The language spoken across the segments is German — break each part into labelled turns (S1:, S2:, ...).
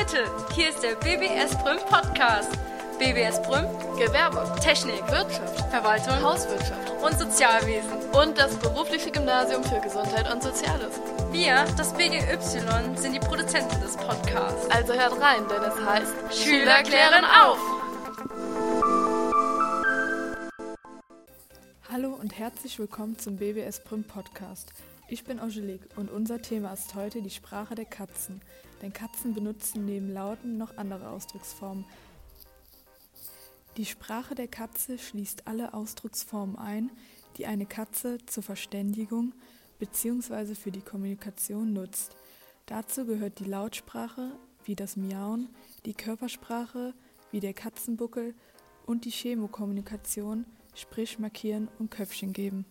S1: Leute, hier ist der BBS Brüm Podcast. BBS Brüm,
S2: Gewerbe,
S1: Technik,
S2: Wirtschaft,
S1: Verwaltung
S2: Hauswirtschaft
S1: und Sozialwesen.
S2: und das berufliche Gymnasium für Gesundheit und Soziales.
S1: Wir, das BGY, sind die Produzenten des Podcasts.
S2: Also hört rein, denn es heißt
S1: Schüler klären auf!
S3: Hallo und herzlich willkommen zum BBS Prim Podcast. Ich bin Angelique und unser Thema ist heute die Sprache der Katzen. Denn Katzen benutzen neben Lauten noch andere Ausdrucksformen. Die Sprache der Katze schließt alle Ausdrucksformen ein, die eine Katze zur Verständigung bzw. für die Kommunikation nutzt. Dazu gehört die Lautsprache wie das Miauen, die Körpersprache wie der Katzenbuckel und die Chemokommunikation, sprich markieren und Köpfchen geben.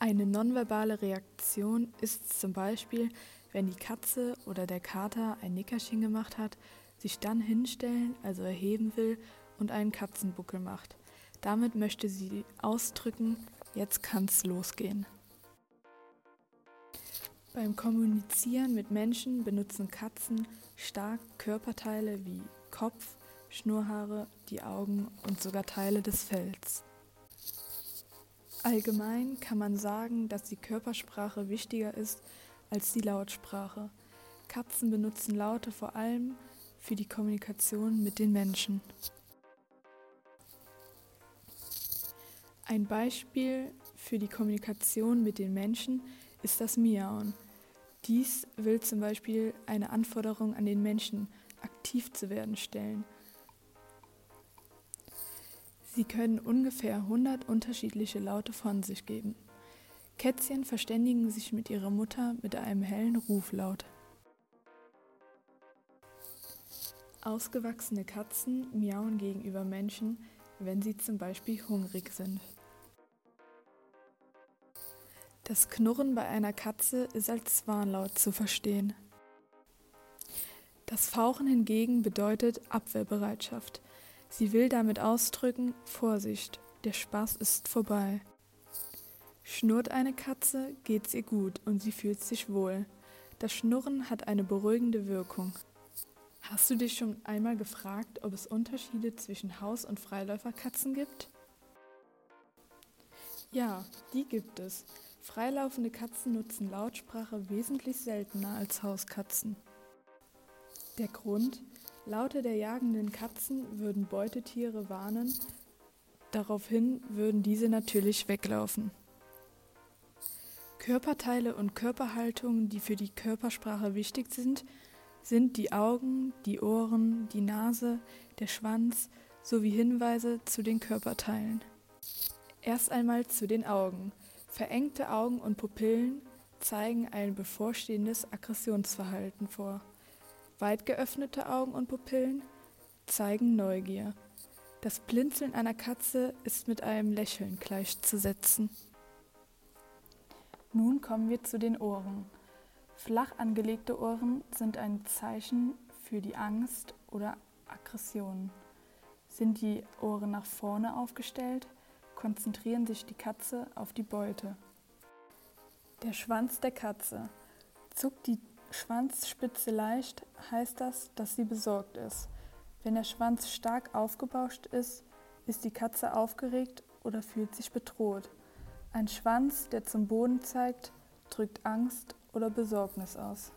S3: Eine nonverbale Reaktion ist zum Beispiel, wenn die Katze oder der Kater ein Nickerchen gemacht hat, sich dann hinstellen, also erheben will und einen Katzenbuckel macht. Damit möchte sie ausdrücken, jetzt kann's losgehen. Beim Kommunizieren mit Menschen benutzen Katzen stark Körperteile wie Kopf, Schnurrhaare, die Augen und sogar Teile des Fells. Allgemein kann man sagen, dass die Körpersprache wichtiger ist als die Lautsprache. Katzen benutzen Laute vor allem für die Kommunikation mit den Menschen. Ein Beispiel für die Kommunikation mit den Menschen ist das Miauen. Dies will zum Beispiel eine Anforderung an den Menschen, aktiv zu werden, stellen. Sie können ungefähr 100 unterschiedliche Laute von sich geben. Kätzchen verständigen sich mit ihrer Mutter mit einem hellen Ruflaut. Ausgewachsene Katzen miauen gegenüber Menschen, wenn sie zum Beispiel hungrig sind. Das Knurren bei einer Katze ist als Warnlaut zu verstehen. Das Fauchen hingegen bedeutet Abwehrbereitschaft. Sie will damit ausdrücken, Vorsicht, der Spaß ist vorbei. Schnurrt eine Katze, geht's ihr gut und sie fühlt sich wohl. Das Schnurren hat eine beruhigende Wirkung. Hast du dich schon einmal gefragt, ob es Unterschiede zwischen Haus- und Freiläuferkatzen gibt? Ja, die gibt es. Freilaufende Katzen nutzen Lautsprache wesentlich seltener als Hauskatzen. Der Grund? Laute der jagenden Katzen würden Beutetiere warnen, daraufhin würden diese natürlich weglaufen. Körperteile und Körperhaltungen, die für die Körpersprache wichtig sind, sind die Augen, die Ohren, die Nase, der Schwanz sowie Hinweise zu den Körperteilen. Erst einmal zu den Augen. Verengte Augen und Pupillen zeigen ein bevorstehendes Aggressionsverhalten vor. Weit geöffnete Augen und Pupillen zeigen Neugier. Das Blinzeln einer Katze ist mit einem Lächeln gleichzusetzen. Nun kommen wir zu den Ohren. Flach angelegte Ohren sind ein Zeichen für die Angst oder Aggression. Sind die Ohren nach vorne aufgestellt, konzentrieren sich die Katze auf die Beute. Der Schwanz der Katze. Zuckt die Schwanzspitze leicht, heißt das, dass sie besorgt ist. Wenn der Schwanz stark aufgebauscht ist, ist die Katze aufgeregt oder fühlt sich bedroht. Ein Schwanz, der zum Boden zeigt, drückt Angst oder Besorgnis aus.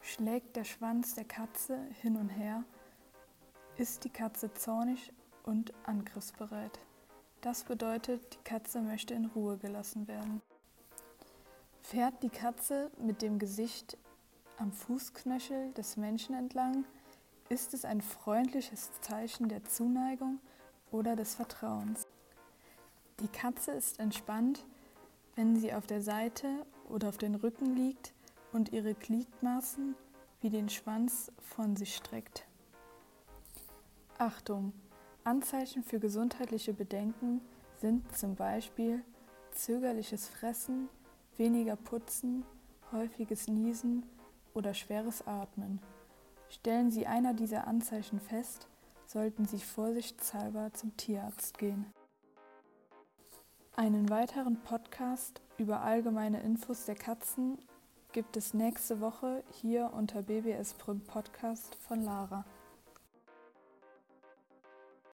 S3: Schlägt der Schwanz der Katze hin und her, ist die Katze zornig und angriffsbereit. Das bedeutet, die Katze möchte in Ruhe gelassen werden. Fährt die Katze mit dem Gesicht am Fußknöchel des Menschen entlang, ist es ein freundliches Zeichen der Zuneigung oder des Vertrauens. Die Katze ist entspannt, wenn sie auf der Seite oder auf den Rücken liegt und ihre Gliedmaßen wie den Schwanz von sich streckt. Achtung! Anzeichen für gesundheitliche Bedenken sind zum Beispiel zögerliches Fressen, weniger Putzen, häufiges Niesen oder schweres Atmen. Stellen Sie einer dieser Anzeichen fest, sollten Sie vorsichtshalber zum Tierarzt gehen. Einen weiteren Podcast über allgemeine Infos der Katzen gibt es nächste Woche hier unter BBS Prüm Podcast von Lara.